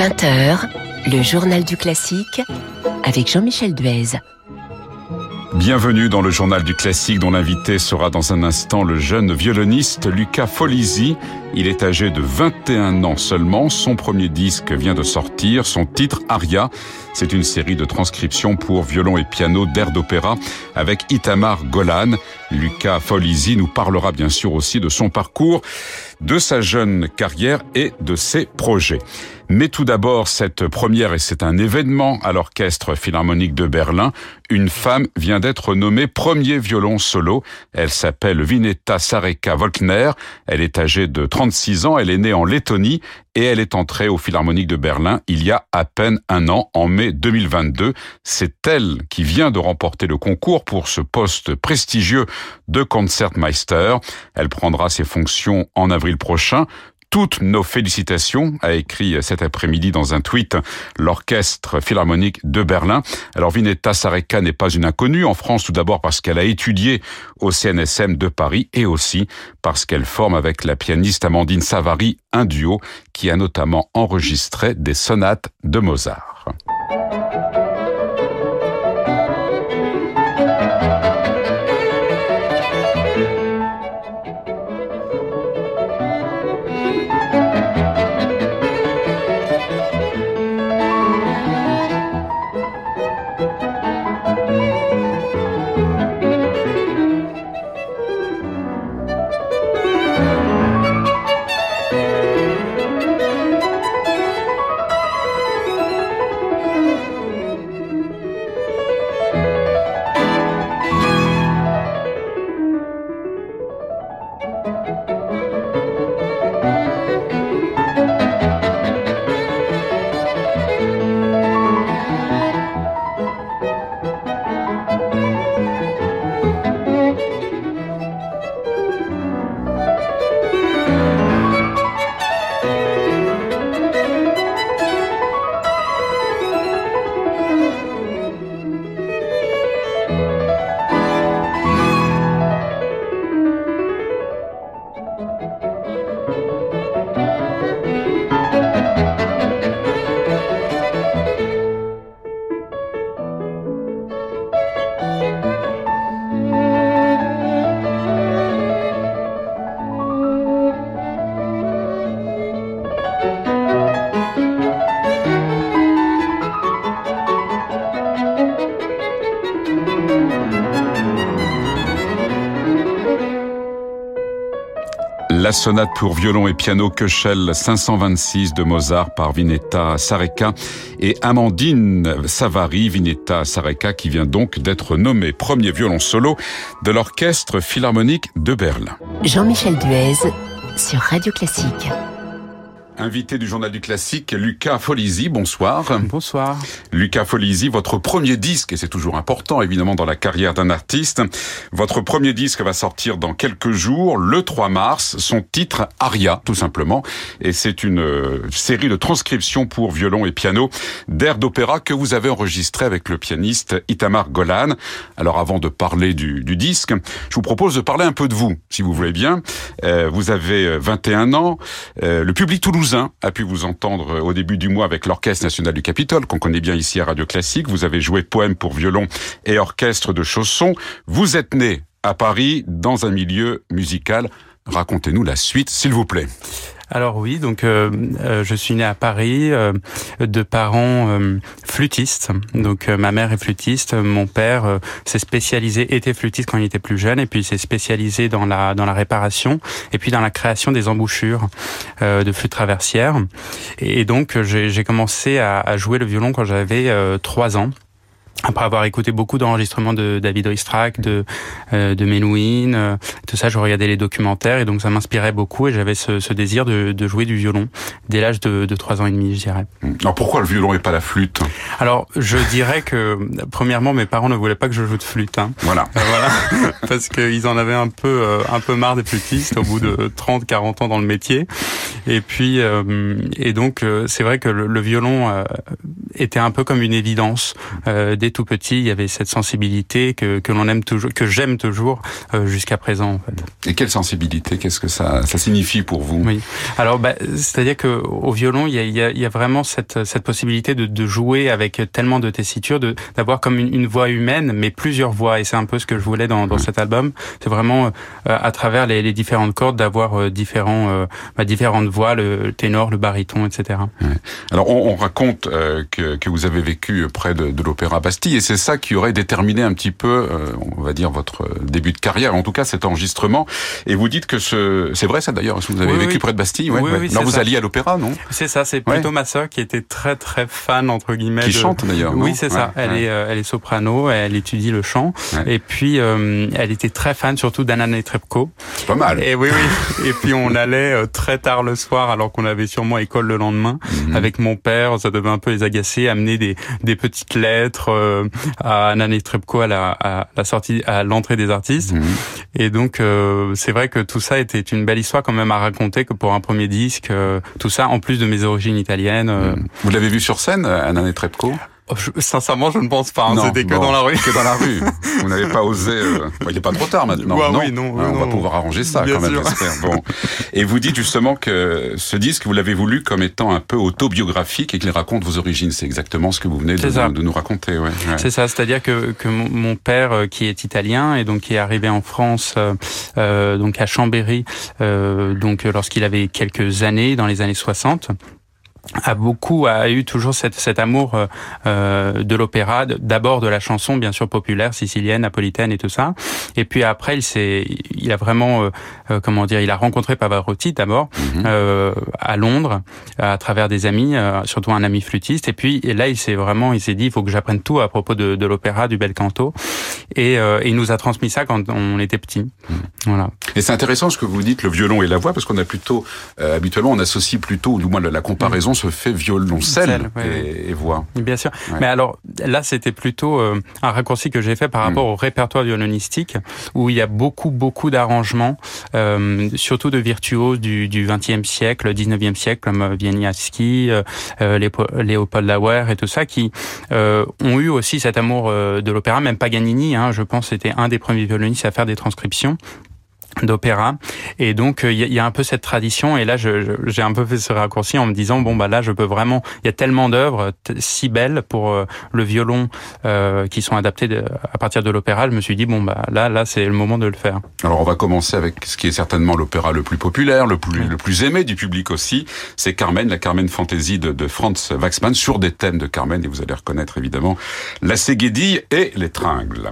20h, le journal du classique avec Jean-Michel Duez. Bienvenue dans le journal du classique dont l'invité sera dans un instant le jeune violoniste Luca Folisi. Il est âgé de 21 ans seulement. Son premier disque vient de sortir. Son titre Aria. C'est une série de transcriptions pour violon et piano d'air d'opéra avec Itamar Golan. Luca Folisi nous parlera bien sûr aussi de son parcours, de sa jeune carrière et de ses projets. Mais tout d'abord, cette première, et c'est un événement à l'Orchestre Philharmonique de Berlin, une femme vient d'être nommée premier violon solo. Elle s'appelle Vineta Sareka Volkner. Elle est âgée de 36 ans. Elle est née en Lettonie et elle est entrée au Philharmonique de Berlin il y a à peine un an, en mai 2022. C'est elle qui vient de remporter le concours pour ce poste prestigieux de Concertmeister. Elle prendra ses fonctions en avril prochain toutes nos félicitations, a écrit cet après-midi dans un tweet l'Orchestre Philharmonique de Berlin. Alors Vineta Sareka n'est pas une inconnue en France, tout d'abord parce qu'elle a étudié au CNSM de Paris et aussi parce qu'elle forme avec la pianiste Amandine Savary un duo qui a notamment enregistré des sonates de Mozart. La sonate pour violon et piano Köchel 526 de Mozart par Vineta Sareka et Amandine Savary, Vineta Sareka qui vient donc d'être nommé premier violon solo de l'Orchestre Philharmonique de Berlin. Jean-Michel Duez sur Radio Classique. Invité du journal du classique, Lucas Folisi, bonsoir. Bonsoir. Lucas Folisi, votre premier disque, et c'est toujours important évidemment dans la carrière d'un artiste, votre premier disque va sortir dans quelques jours, le 3 mars, son titre Aria, tout simplement, et c'est une euh, série de transcriptions pour violon et piano d'airs d'opéra que vous avez enregistré avec le pianiste Itamar Golan. Alors avant de parler du, du, disque, je vous propose de parler un peu de vous, si vous voulez bien. Euh, vous avez 21 ans, euh, le public toulousain a pu vous entendre au début du mois avec l'Orchestre national du Capitole, qu'on connaît bien ici à Radio Classique. Vous avez joué poème pour violon et orchestre de chaussons. Vous êtes né à Paris dans un milieu musical. Racontez-nous la suite, s'il vous plaît. Alors oui, donc euh, euh, je suis né à Paris euh, de parents euh, flûtistes. Donc euh, ma mère est flûtiste, mon père s'est spécialisé était flûtiste quand il était plus jeune et puis il s'est spécialisé dans la dans la réparation et puis dans la création des embouchures de flûtes traversières. Et, donc j'ai commencé à, à, jouer le violon quand j'avais trois ans après avoir écouté beaucoup d'enregistrements de David Oistrakh, de euh, de Melouin, euh, tout ça, je regardais les documentaires et donc ça m'inspirait beaucoup et j'avais ce, ce, désir de, de, jouer du violon dès l'âge de, de 3 ans et demi, je dirais. Alors pourquoi le violon et pas la flûte? Alors je dirais que premièrement mes parents ne voulaient pas que je joue de flûte. Hein. Voilà. Euh, voilà, parce qu'ils en avaient un peu euh, un peu marre des flûtistes au bout de 30 40 ans dans le métier. Et puis euh, et donc c'est vrai que le, le violon était un peu comme une évidence dès dès tout petit, il y avait cette sensibilité que, que l'on aime toujours, que j'aime toujours jusqu'à présent. En fait. Et quelle sensibilité Qu'est-ce que ça, ça signifie pour vous? Oui. Alors, bah, c'est-à-dire que au violon, il y a, il y a, il y a vraiment cette, cette possibilité de, de, jouer avec tellement de tessiture, d'avoir comme une, une, voix humaine, mais plusieurs voix. Et c'est un peu ce que je voulais dans, dans cet album. C'est vraiment à travers les, les différentes cordes d'avoir différents, bah, différentes voix, le ténor, le baryton, etc. Ouais. Alors, on, on raconte que, que vous avez vécu près de, de l'Opéra Et c'est ça qui aurait déterminé un petit peu, on va dire, votre début de carrière, en tout cas cet enregistrement. Et vous dites que ce, c'est vrai ça d'ailleurs, vous avez oui, vécu oui. près de Bastille, ouais, oui, oui, non, vous ça. alliez à l'opéra, non? C'est ça, c'est plutôt ma sœur qui était très très fan entre guillemets. Qui de... chante d'ailleurs. Oui, c'est ça. Elle est, euh, elle est soprano, elle étudie le chant, et puis euh, elle était très fan surtout d'Anna Netrebko. C'est pas mal. Et oui, oui. et puis on allait euh, très tard le soir, alors qu'on avait sûrement école le lendemain, Mhm. avec mon père. Ça devait un peu les agacer, amener des, des petites lettres euh, à Netrebko à la, à la sortie, à l'entrée des artistes. Mhm. Et donc euh, c'est vrai que tout ça était une belle histoire quand même à raconter que pour un premier disque, euh, tout ça en plus de mes origines italiennes. euh, Vous l'avez vu sur scène, Anna Netrebko Oh, je- sincèrement, je ne pense pas. hein. Non, C'était que bon, dans la rue. Que dans la rue. Vous n'avez pas osé. euh, bon, il n'est pas trop tard maintenant. Ouais, non, oui, non, oui, on va non. pouvoir arranger ça Bien quand même. Bon. Et vous dites justement que ce disque, vous l'avez voulu comme étant un peu autobiographique et qu'il raconte vos origines. C'est exactement ce que vous venez de, nous raconter. Ouais, ouais. C'est ça, c'est-à-dire que, que mon, mon père, euh, qui est italien et donc qui est arrivé en France, euh, euh, donc à Chambéry, euh, donc euh, lorsqu'il avait quelques années, dans les années 60 a beaucoup a eu toujours cette, cet amour euh, euh, de l'opéra, d'abord de la chanson bien sûr populaire sicilienne, napolitaine et tout ça, et puis après il s'est, il a vraiment euh, euh, comment dire, il a rencontré Pavarotti d'abord Mhm. euh, à Londres à travers des amis, euh, surtout un ami flûtiste, et puis et là il s'est vraiment, il s'est dit il faut que j'apprenne tout à propos de, de l'opéra, du bel canto, et, euh, et il nous a transmis ça quand on était petit, voilà. Et c'est intéressant ce que vous dites, le violon et la voix, parce qu'on a plutôt, euh, habituellement, on associe plutôt, ou du moins la, la se fait violoncelle et, et voix. Bien sûr. Ouais. Mais alors là, c'était plutôt euh, un raccourci que j'ai fait par rapport au répertoire violonistique, où il y a beaucoup, beaucoup d'arrangements, euh, surtout de virtuoses du, du 20e siècle, 19e siècle, comme euh, Wieniawski, euh, euh, Léopold Lauer et tout ça, qui euh, ont eu aussi cet amour euh, de l'opéra. Même Paganini, hein, je pense, était un des premiers violonistes à faire des transcriptions d'opéra. Et donc euh, il y, a- il y a un peu cette tradition. Et là j'ai un peu fait ce raccourci en me disant bon bah là je peux vraiment il y a tellement d'œuvres si belles pour euh, le violon euh, qui sont adaptées à partir de l'opéra. Je me suis dit bon bah là là c'est le moment de le faire. Alors on va commencer avec ce qui est certainement l'opéra le plus populaire, le plus, le plus aimé du public aussi. C'est Carmen, la Carmen Fantasy de, de Franz Waxman sur des thèmes de Carmen. Et vous allez reconnaître évidemment la Ségédille et les tringles.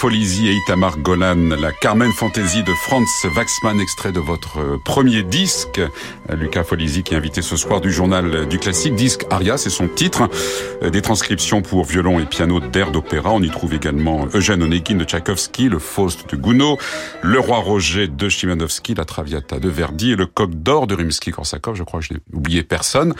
Folisi et Itamar Golan, la Carmen Fantasy de Franz Waxman, extrait de votre euh, premier disque. Lucas Folisi qui est invité ce soir du journal du classique, disque Aria, c'est son titre. Euh, des transcriptions pour violon et piano d'air d'opéra. On y trouve également Eugène Onegin de Tchaïkovski, le Faust de Gounod, le Roi Roger de Chimanovski, la Traviata de Verdi et le Coq d'or de Rimsky-Korsakov. Je crois que je n'ai oublié personne.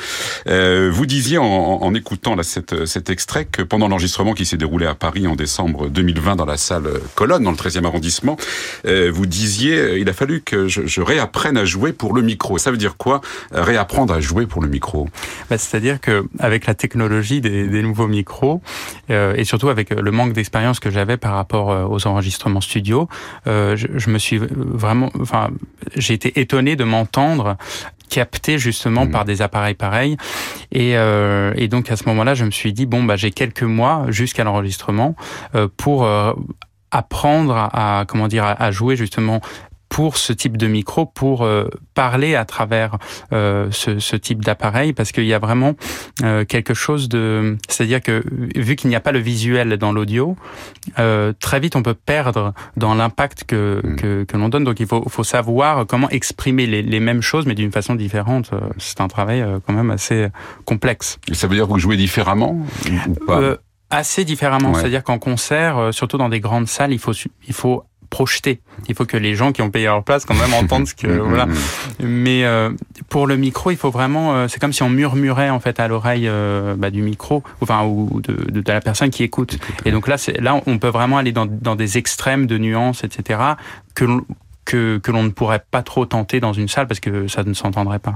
Euh, vous disiez en, écoutant là, cet, extrait que pendant l'enregistrement qui s'est déroulé à Paris en décembre 2000, 2020 dans la salle Colonne, dans le 13e arrondissement, euh, vous disiez, euh, il a fallu que je, je, réapprenne à jouer pour le micro. Ça veut dire quoi, euh, réapprendre à jouer pour le micro? Bah, C'est-à-dire que avec la technologie des, des nouveaux micros, euh, et surtout avec le manque d'expérience que j'avais par rapport aux enregistrements studio, euh, je, je, me suis vraiment, enfin, j'ai été étonné de m'entendre capté justement mmh. par des appareils pareils. Et, euh, et donc à ce moment-là, je me suis dit bon bah j'ai quelques mois jusqu'à l'enregistrement euh, pour euh, apprendre à, à, comment dire à jouer justement pour ce type de micro, pour euh, parler à travers euh, ce, ce, type d'appareil, parce qu'il y a vraiment euh, quelque chose de... C'est-à-dire que vu qu'il n'y a pas le visuel dans l'audio, euh, très vite on peut perdre dans l'impact que, mm. que, que l'on donne. Donc il faut, faut savoir comment exprimer les, les mêmes choses, mais d'une façon différente. C'est un travail euh, quand même assez complexe. Et ça veut dire que vous jouez différemment ou pas? Euh, Assez différemment, ouais. c'est-à-dire qu'en concert, surtout dans des grandes salles, il faut il faut projeter. Il faut que les gens qui ont payé leur place quand même entendent ce que voilà. Mais euh, pour le micro, il faut vraiment. Euh, c'est comme si on murmurait en fait à l'oreille euh, bah, du micro, enfin ou de, de, de, la personne qui écoute. Et donc là, là, on peut vraiment aller dans, dans des extrêmes de nuances, etc. Que que, que l'on ne pourrait pas trop tenter dans une salle parce que ça ne s'entendrait pas.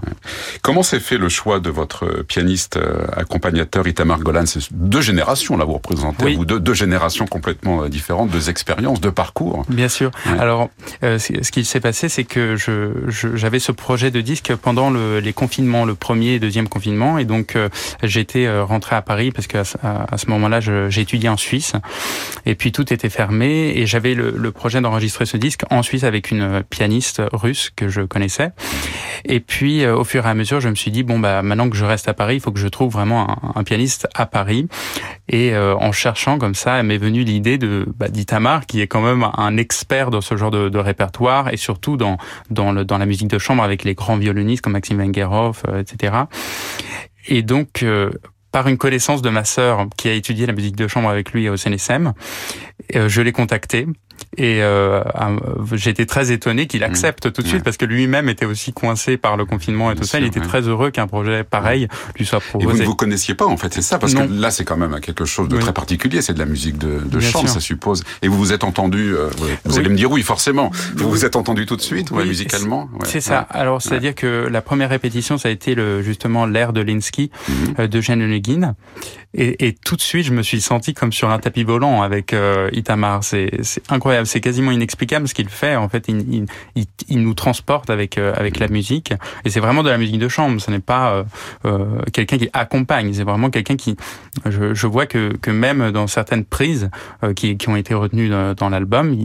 Comment s'est fait le choix de votre pianiste euh, accompagnateur Itamar Golan? C'est deux générations là vous représentez, oui. vous deux, deux générations complètement euh, différentes, deux expériences, deux parcours. Bien sûr. Ouais. Alors euh, ce qui s'est passé, c'est que je, j'avais ce projet de disque pendant le, les confinements, le premier et deuxième confinement, et donc euh, j'étais rentré à Paris parce qu'à à, à ce moment-là, étudié en Suisse, et puis tout était fermé, et j'avais le, le projet d'enregistrer ce disque en Suisse avec une pianiste russe que je connaissais. Et puis, euh, au fur et à mesure, je me suis dit, bon, bah, maintenant que je reste à Paris, il faut que je trouve vraiment un, un pianiste à Paris. Et euh, en cherchant comme ça, m'est venue l'idée de bah, d'Itamar, qui est quand même un expert dans ce genre de, de répertoire et surtout dans, dans, le, dans la musique de chambre avec les grands violonistes comme Maxime Vengerov, euh, etc. Et donc, euh, par une connaissance de ma sœur qui a étudié la musique de chambre avec lui au CNSM, je l'ai contacté et euh, j'étais très étonné qu'il mmh. accepte mmh. tout de suite ouais. parce que lui-même était aussi coincé par le confinement et Bien tout ça. Il était ouais. très heureux qu'un projet pareil lui soit proposé. Et vous ne vous connaissiez pas en fait, c'est ça Parce non. que là, c'est quand même quelque chose de oui. très particulier. C'est de la musique de, de chambre, ça suppose. Et vous vous êtes entendu. Euh, vous oui. allez me dire oui, forcément. Vous vous êtes entendu tout de suite, musicalement. C'est ça. Alors, c'est-à-dire que la première répétition, ça a été le, justement l'air de Linsky mmh. euh, de Jeanne Onegin. Et, et, tout de suite, je me suis senti comme sur un tapis volant avec euh, Itamar. C'est incroyable, c'est quasiment inexplicable ce qu'il fait. En fait, il, il, il, nous transporte avec euh, avec la musique. Et c'est vraiment de la musique de chambre. Ce n'est pas euh, euh quelqu'un qui accompagne. C'est vraiment quelqu'un qui. Je, je, vois que que même dans certaines prises euh, qui, qui ont été retenues dans, dans l'album,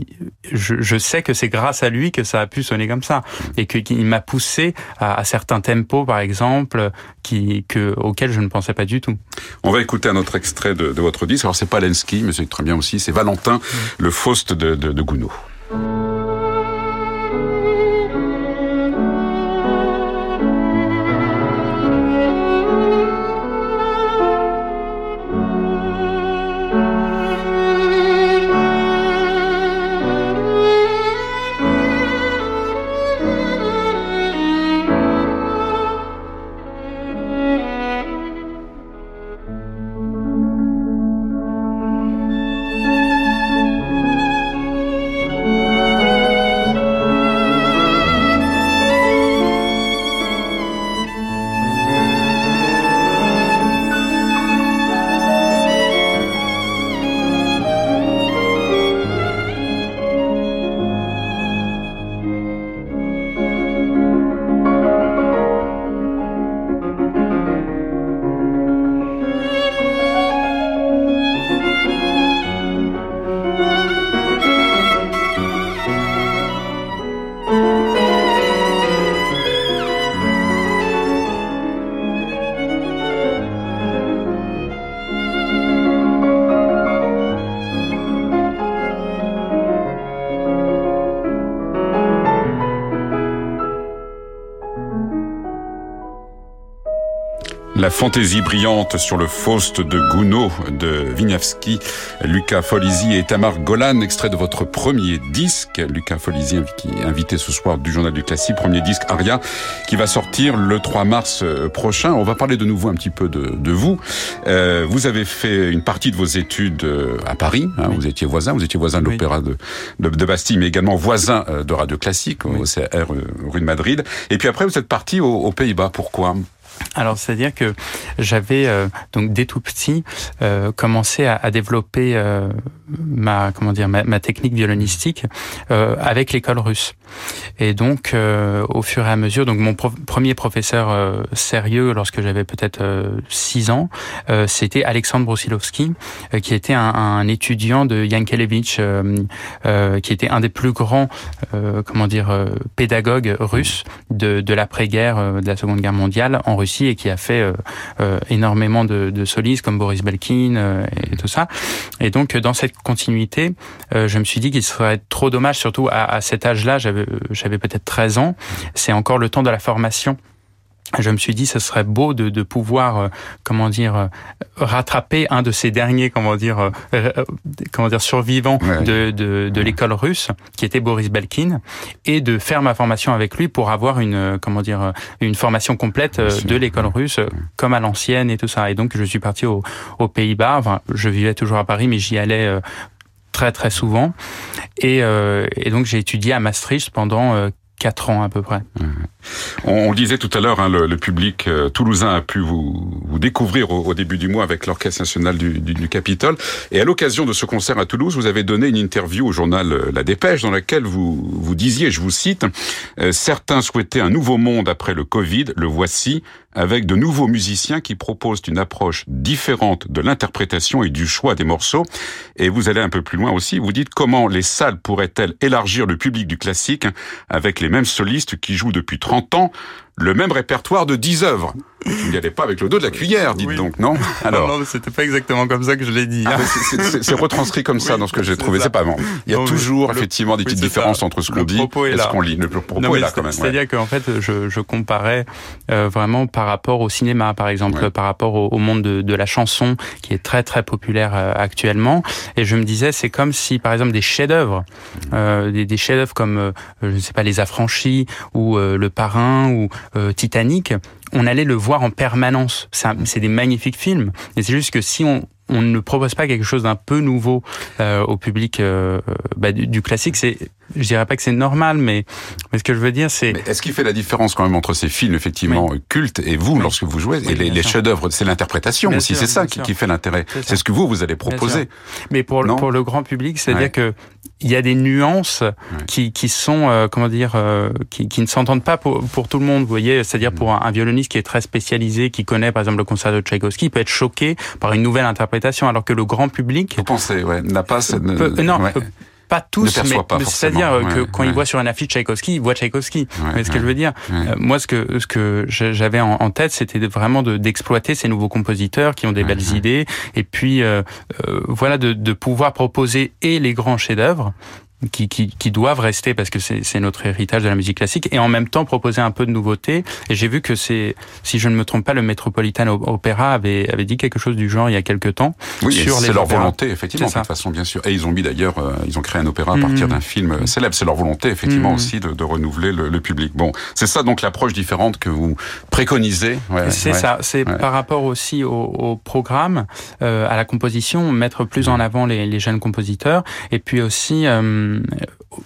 je, je, sais que c'est grâce à lui que ça a pu sonner comme ça et que qu'il m'a poussé à, à, certains tempos, par exemple, qui que auxquels je ne pensais pas du tout. On va écouter un autre extrait de, votre disque. Alors c'est pas mais c'est très bien aussi. C'est Valentin, le Faust de, de, de Gounod. La fantaisie brillante sur le Faust de Gounod de Wieniawski, Lucas Folisi et Tamar Golan, extrait de votre premier disque. Lucas Folisi, invité ce soir du Journal du Classique, premier disque Aria, qui va sortir le 3 mars euh, prochain. On va parler de nouveau un petit peu de, de vous. Euh, vous avez fait une partie de vos études euh, à Paris. Hein, Vous étiez voisin, vous étiez voisin de l'Opéra de, de, de, Bastille, mais également voisin euh, de Radio Classique au CR rue de Madrid. Et puis après, vous êtes parti aux, aux Pays-Bas. Pourquoi? Alors, c'est-à-dire que j'avais euh, donc dès tout petit euh, commencé à, à développer euh, ma comment dire ma, ma technique violonistique euh, avec l'école russe. Et donc, euh, au fur et à mesure, donc mon premier professeur sérieux lorsque j'avais peut-être 6 ans, c'était Alexandre Brusilovski, qui était un, un, étudiant de Yankelevitch, qui était un des plus grands comment dire pédagogues russes de, de l'après-guerre de la Seconde Guerre mondiale en Russie et qui a fait euh, euh, énormément de, de, comme Boris Belkin euh, et tout ça. Et donc dans cette continuité, je me suis dit qu'il serait trop dommage, surtout à, cet âge-là, j'avais peut-être 13 ans, c'est encore le temps de la formation je me suis dit ce serait beau de, de pouvoir euh, comment dire euh, rattraper un de ces derniers comment dire euh, euh comment dire survivants ouais. de, de, de l'école russe qui était Boris Belkin et de faire ma formation avec lui pour avoir une comment dire une formation complète de l'école russe comme à l'ancienne et tout ça. Et donc je suis parti au, aux Pays-Bas. Enfin je vivais toujours à Paris mais j'y allais très très souvent. Et, euh, et donc j'ai étudié à Maastricht pendant euh, quatre ans à peu près. On, on disait tout à l'heure, hein, le, le, public euh, toulousain a pu vous, vous découvrir au, au, début du mois avec l'Orchestre national du, du, du Capitole. Et à l'occasion de ce concert à Toulouse, vous avez donné une interview au journal euh, La Dépêche dans laquelle vous, vous disiez, je vous cite, euh, Certains souhaitaient un nouveau monde après le Covid, le voici, avec de nouveaux musiciens qui proposent une approche différente de l'interprétation et du choix des morceaux. Et vous allez un peu plus loin aussi, vous dites comment les salles pourraient-elles élargir le public du classique avec les mêmes solistes qui jouent depuis 30 ans le même répertoire de 10 œuvres. Vous n'y allez pas avec le dos de la cuillère, dites oui. donc, non Alors, non, non c'était pas exactement comme ça que je l'ai dit. Ah, c'est retranscrit comme ça oui, dans ce que j'ai trouvé. C'est pas bon. Il y a non, toujours, effectivement, des petites différences ça. entre ce qu'on dit et ce qu'on lit. Le propos non, est là, quand même. C'est-à-dire ouais. qu'en fait, je, je comparais euh, vraiment par rapport au cinéma, par exemple, ouais. par rapport au, au monde de, de, la chanson, qui est très, très populaire euh, actuellement. Et je me disais, c'est comme si, par exemple, des chefs-d'œuvre, mmh. euh, des, des chefs-d'œuvre comme, euh, je ne sais pas, Les Affranchis, ou euh, Le Parrain, ou euh, Titanic, on allait le voir en permanence. C'est des magnifiques films. Et c'est juste que si on, on ne propose pas quelque chose d'un peu nouveau euh, au public euh, bah, du, du, classique, c'est, je dirais pas que c'est normal, mais, mais ce que je veux dire, c'est. Est-ce qu'il fait la différence quand même entre ces films effectivement oui. cultes et vous oui. lorsque vous jouez oui, et les, les chefs-d'œuvre, c'est l'interprétation aussi, c'est ça qui, qui, fait l'intérêt. C'est ce que vous vous allez proposer. Mais pour le, pour le grand public, c'est-à-dire ouais. que il y a des nuances qui, qui sont euh, comment dire euh, qui, qui ne s'entendent pas pour, pour tout le monde. Vous voyez, c'est-à-dire pour un, un, violoniste qui est très spécialisé, qui connaît par exemple le concert de Tchaïkovski, peut être choqué par une nouvelle interprétation, alors que le grand public. Vous pensez, ouais, n'a pas cette. Peut, non. Ouais. Peut, pas tous, mais, mais c'est-à-dire ouais, que quand ouais. il voit sur un affiche Tchaïkovski, il voit Tchaïkovski. Ouais, mais ce que je veux dire, euh, moi, ce que ce que j'avais en, en, tête, c'était vraiment d'exploiter de, ces nouveaux compositeurs qui ont des belles idées, et puis euh, euh, voilà, de, de pouvoir proposer et les grands chefs-d'œuvre qui, qui, qui, doivent rester parce que c'est notre héritage de la musique classique et en même temps proposer un peu de nouveauté. Et j'ai vu que c'est, si je ne me trompe pas, le Metropolitan Opera avait, avait dit quelque chose du genre il y a quelques temps. Oui, c'est leur volonté, effectivement, de toute façon, bien sûr. Et ils ont mis d'ailleurs, euh, ils ont créé un opéra à partir mmh. d'un film mmh. célèbre. C'est leur volonté, effectivement, mmh. aussi de, de renouveler le, le, public. Bon, c'est ça donc l'approche différente que vous préconisez. Ouais, c'est ouais, ça. C'est ouais. par rapport aussi au, au programme, euh, à la composition, mettre plus en avant les, les jeunes compositeurs et puis aussi euh,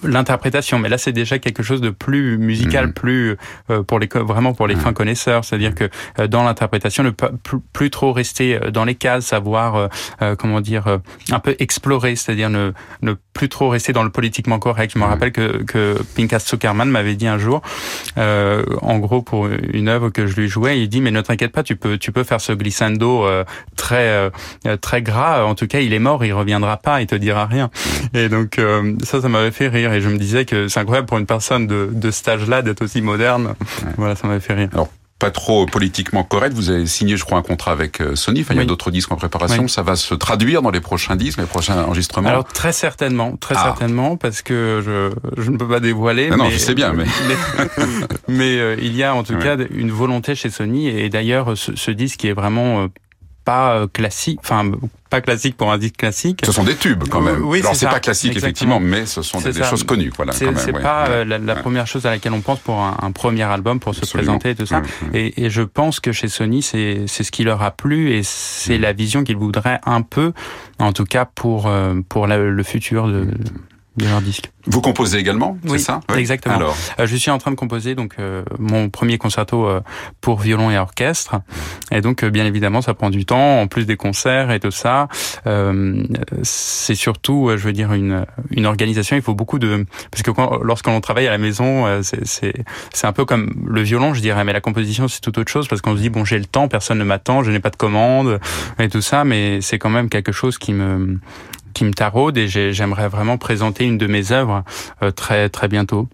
l'interprétation. Mais là, c'est déjà quelque chose de plus musical, mmh. plus euh, pour les vraiment pour les mmh. fins connaisseurs. C'est-à-dire que euh, dans l'interprétation, ne pas plus, plus, trop rester euh, dans les cases, savoir euh, euh, comment dire un peu explorer, c'est-à-dire ne ne plus trop rester dans le politiquement correct. Je me mmh. rappelle que que Pinkas Zuckerman m'avait dit un jour, en gros pour une œuvre que je lui jouais, il dit mais ne t'inquiète pas, tu peux tu peux faire ce glissando très très gras. En tout cas, il est mort, il reviendra pas, il te dira rien. Et donc ça, ça m'avait fait rire et je me disais que c'est incroyable pour une personne de, de cet âge-là d'être aussi moderne. Ouais. Voilà, ça m'avait fait rire. Alors, pas trop politiquement correct, vous avez signé, je crois, un contrat avec euh, Sony. Enfin, il y a d'autres disques en préparation. Ça va se traduire dans les prochains disques, les prochains enregistrements. Alors très certainement, très ah. certainement, parce que je, je ne peux pas dévoiler. Ah non, je sais bien, mais mais, euh, il y a en tout cas une volonté chez Sony, et d'ailleurs ce, ce disque qui est vraiment euh, pas euh, classique, enfin pas classique pour un disque classique. Ce sont des tubes quand même. Oui, Alors c'est pas classique effectivement, mais ce sont des, choses connues. Voilà, c'est pas euh, la, première chose à laquelle on pense pour un, premier album, pour se présenter et tout ça. Et, et, je pense que chez Sony, c'est ce qui leur a plu et c'est la vision qu'ils voudraient un peu, en tout cas pour euh, pour le futur de de leur disque. Vous composez également, c'est ça? Oui, exactement. Alors. Euh, je suis en train de composer donc euh, mon premier concerto euh, pour violon et orchestre, et donc bien évidemment ça prend du temps, en plus des concerts et tout ça. c'est surtout, je veux dire, une une organisation. Il faut beaucoup de parce que quand, lorsqu'on travaille à la maison, c'est c'est un peu comme le violon, je dirais, mais la composition c'est tout autre chose parce qu'on se dit bon j'ai le temps, personne ne m'attend, je n'ai pas de commande et tout ça, mais c'est quand même quelque chose qui me qui me taraude et j'aimerais vraiment présenter une de mes œuvres euh, très très bientôt.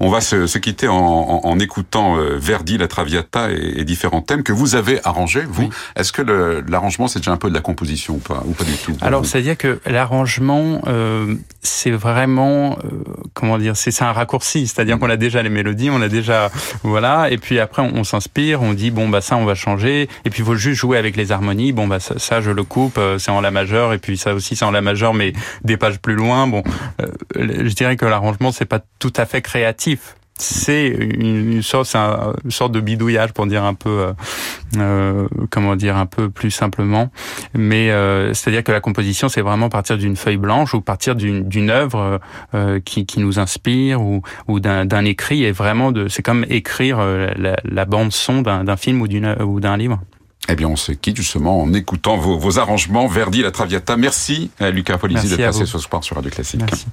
On va se, se quitter en, en, en, écoutant euh, Verdi, la Traviata et, et, différents thèmes que vous avez arrangés. Vous, est-ce que l'arrangement c'est déjà un peu de la composition ou pas, ou pas du tout? Alors c'est-à-dire que l'arrangement euh, c'est vraiment euh, comment dire, c'est un raccourci, c'est-à-dire qu'on a déjà les mélodies, on a déjà voilà, et puis après on, s'inspire, on dit bon bah ça on va changer, et puis il faut juste jouer avec les harmonies. Bon bah ça, ça je le coupe, c'est en la majeure, et puis ça aussi c'est en la majeure mais des pages plus loin. Bon, euh, je dirais que l'arrangement c'est pas tout à fait créatif. C'est une, sorte, une sorte de bidouillage pour dire un peu, euh, euh, comment dire, un peu plus simplement. Mais c'est-à-dire que la composition, c'est vraiment partir d'une feuille blanche ou partir d'une œuvre qui, qui, nous inspire ou, ou d'un écrit. Et vraiment, c'est comme écrire la, la bande son d'un film ou d'un livre. Eh bien, on se quitte justement en écoutant vos, vos arrangements. Verdi, la Traviata. Merci à Lucas Polisi d'être passé ce soir sur Radio Classique. Merci.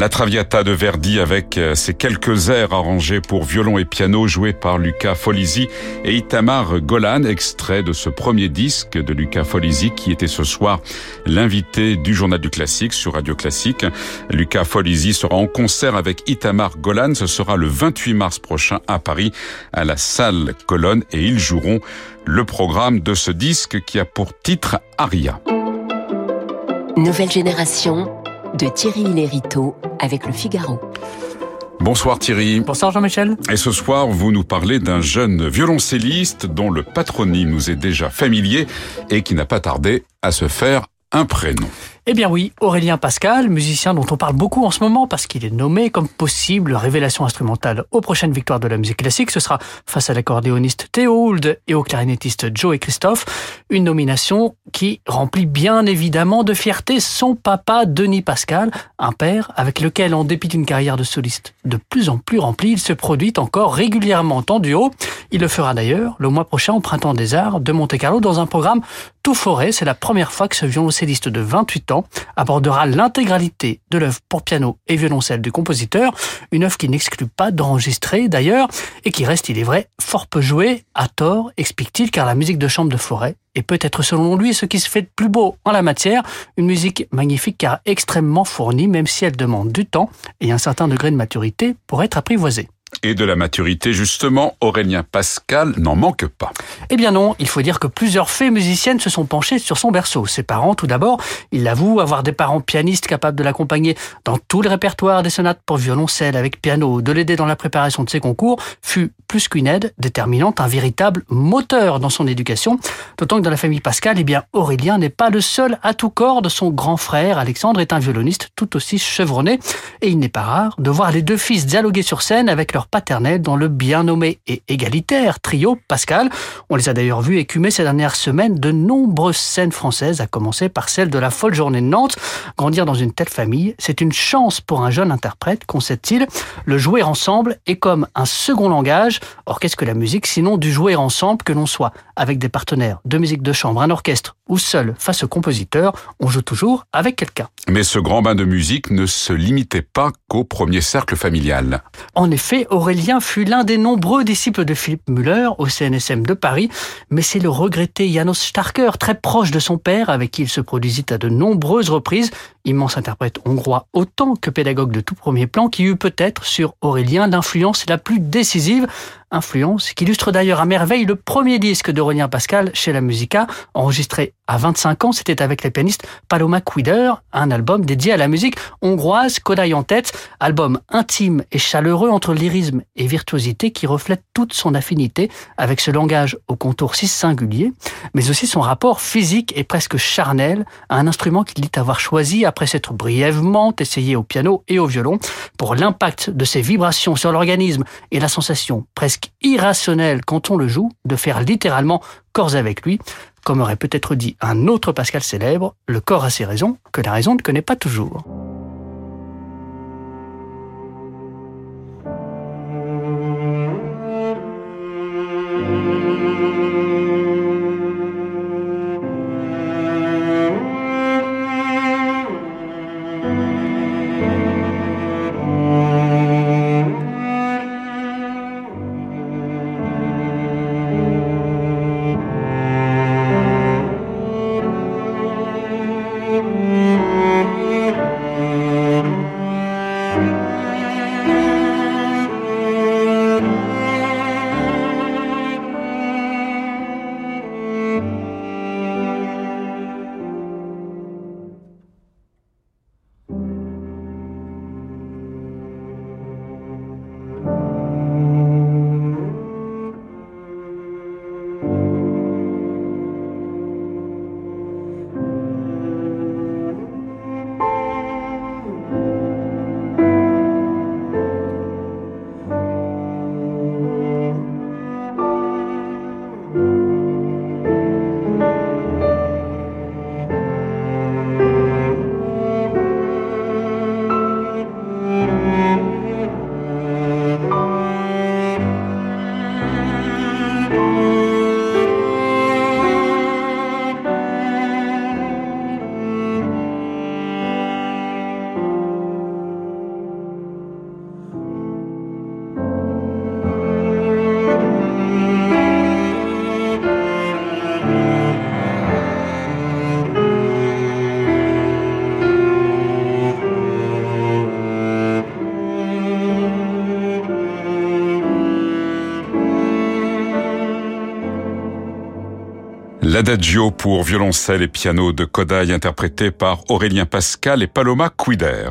La Traviata de Verdi avec euh, ses quelques airs arrangés pour violon et piano joués par Luca Folisi et Itamar Golan, extrait de ce premier disque de Luca Folisi qui était ce soir l'invité du journal du classique sur Radio Classique. Luca Folisi sera en concert avec Itamar Golan. Ce sera le 28 mars prochain à Paris à la salle Colonne et ils joueront le programme de ce disque qui a pour titre Aria. Nouvelle génération de Thierry Lériteau avec le Figaro. Bonsoir Thierry. Bonsoir Jean-Michel. Et ce soir, vous nous parlez d'un jeune violoncelliste dont le patronyme nous est déjà familier et qui n'a pas tardé à se faire un prénom. Eh bien oui, Aurélien Pascal, musicien dont on parle beaucoup en ce moment parce qu'il est nommé comme possible révélation instrumentale aux prochaines victoires de la musique classique. Ce sera face à l'accordéoniste Théo Hould et au clarinettiste Joe et Christophe. Une nomination qui remplit bien évidemment de fierté son papa Denis Pascal, un père avec lequel, en dépit d'une carrière de soliste de plus en plus remplie, il se produit encore régulièrement en duo. Il le fera d'ailleurs le mois prochain au Printemps des Arts de Monte-Carlo dans un programme tout forêt. C'est la première fois que ce violoncelliste de 28 ans abordera l'intégralité de l'œuvre pour piano et violoncelle du compositeur, une œuvre qui n'exclut pas d'enregistrer d'ailleurs et qui reste, il est vrai, fort peu jouée, à tort, explique-t-il, car la musique de chambre de forêt est peut-être selon lui ce qui se fait de plus beau en la matière, une musique magnifique car extrêmement fournie, même si elle demande du temps et un certain degré de maturité pour être apprivoisée. Et de la maturité, justement, Aurélien Pascal n'en manque pas. Eh bien non, il faut dire que plusieurs fées musiciennes se sont penchées sur son berceau. Ses parents, tout d'abord, il avoue avoir des parents pianistes capables de l'accompagner dans tout le répertoire des sonates pour violoncelle avec piano, de l'aider dans la préparation de ses concours, fut plus qu'une aide déterminante, un véritable moteur dans son éducation. D'autant que dans la famille Pascal, eh bien, Aurélien n'est pas le seul à tout corps de son grand frère. Alexandre est un violoniste tout aussi chevronné et il n'est pas rare de voir les deux fils dialoguer sur scène avec leur paternel dans le bien nommé et égalitaire trio Pascal. On les a d'ailleurs vus écumer ces dernières semaines de nombreuses scènes françaises, à commencer par celle de la folle journée de Nantes. Grandir dans une telle famille, c'est une chance pour un jeune interprète, concède-t-il. Le jouer ensemble est comme un second langage. Or, qu'est-ce que la musique sinon du jouer ensemble que l'on soit avec des partenaires de musique de chambre, un orchestre ou seul face au compositeur, on joue toujours avec quelqu'un. Mais ce grand bain de musique ne se limitait pas qu'au premier cercle familial. En effet, Aurélien fut l'un des nombreux disciples de Philippe Müller au CNSM de Paris, mais c'est le regretté Janos Starker, très proche de son père, avec qui il se produisit à de nombreuses reprises, immense interprète hongrois autant que pédagogue de tout premier plan, qui eut peut-être sur Aurélien l'influence la plus décisive, influence qui illustre d'ailleurs à merveille le premier disque d'Aurélien Pascal chez la Musica, enregistré à 25 ans, c'était avec la pianiste Paloma Quider, un album dédié à la musique hongroise, Kodai en tête, album intime et chaleureux entre lyrisme et virtuosité qui reflète toute son affinité avec ce langage au contour si singulier, mais aussi son rapport physique et presque charnel à un instrument qu'il dit avoir choisi après s'être brièvement essayé au piano et au violon pour l'impact de ses vibrations sur l'organisme et la sensation presque irrationnelle quand on le joue de faire littéralement corps avec lui. Comme aurait peut-être dit un autre Pascal célèbre, le corps a ses raisons que la raison ne connaît pas toujours. L'adagio pour violoncelle et piano de Kodai interprété par Aurélien Pascal et Paloma Quider.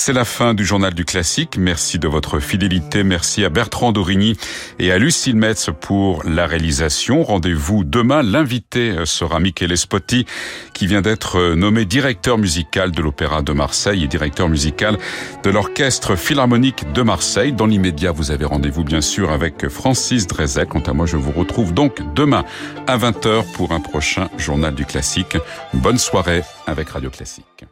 C'est la fin du journal du classique. Merci de votre fidélité. Merci à Bertrand Dorigny et à Lucille Metz pour la réalisation. Rendez-vous demain. L'invité sera Michele Spotti qui vient d'être nommé directeur musical de l'Opéra de Marseille et directeur musical de l'Orchestre Philharmonique de Marseille. Dans l'immédiat, vous avez rendez-vous bien sûr avec Francis Drezel. Quant à moi, je vous retrouve donc demain à 20h pour un prochain journal du classique. Bonne soirée avec Radio Classique.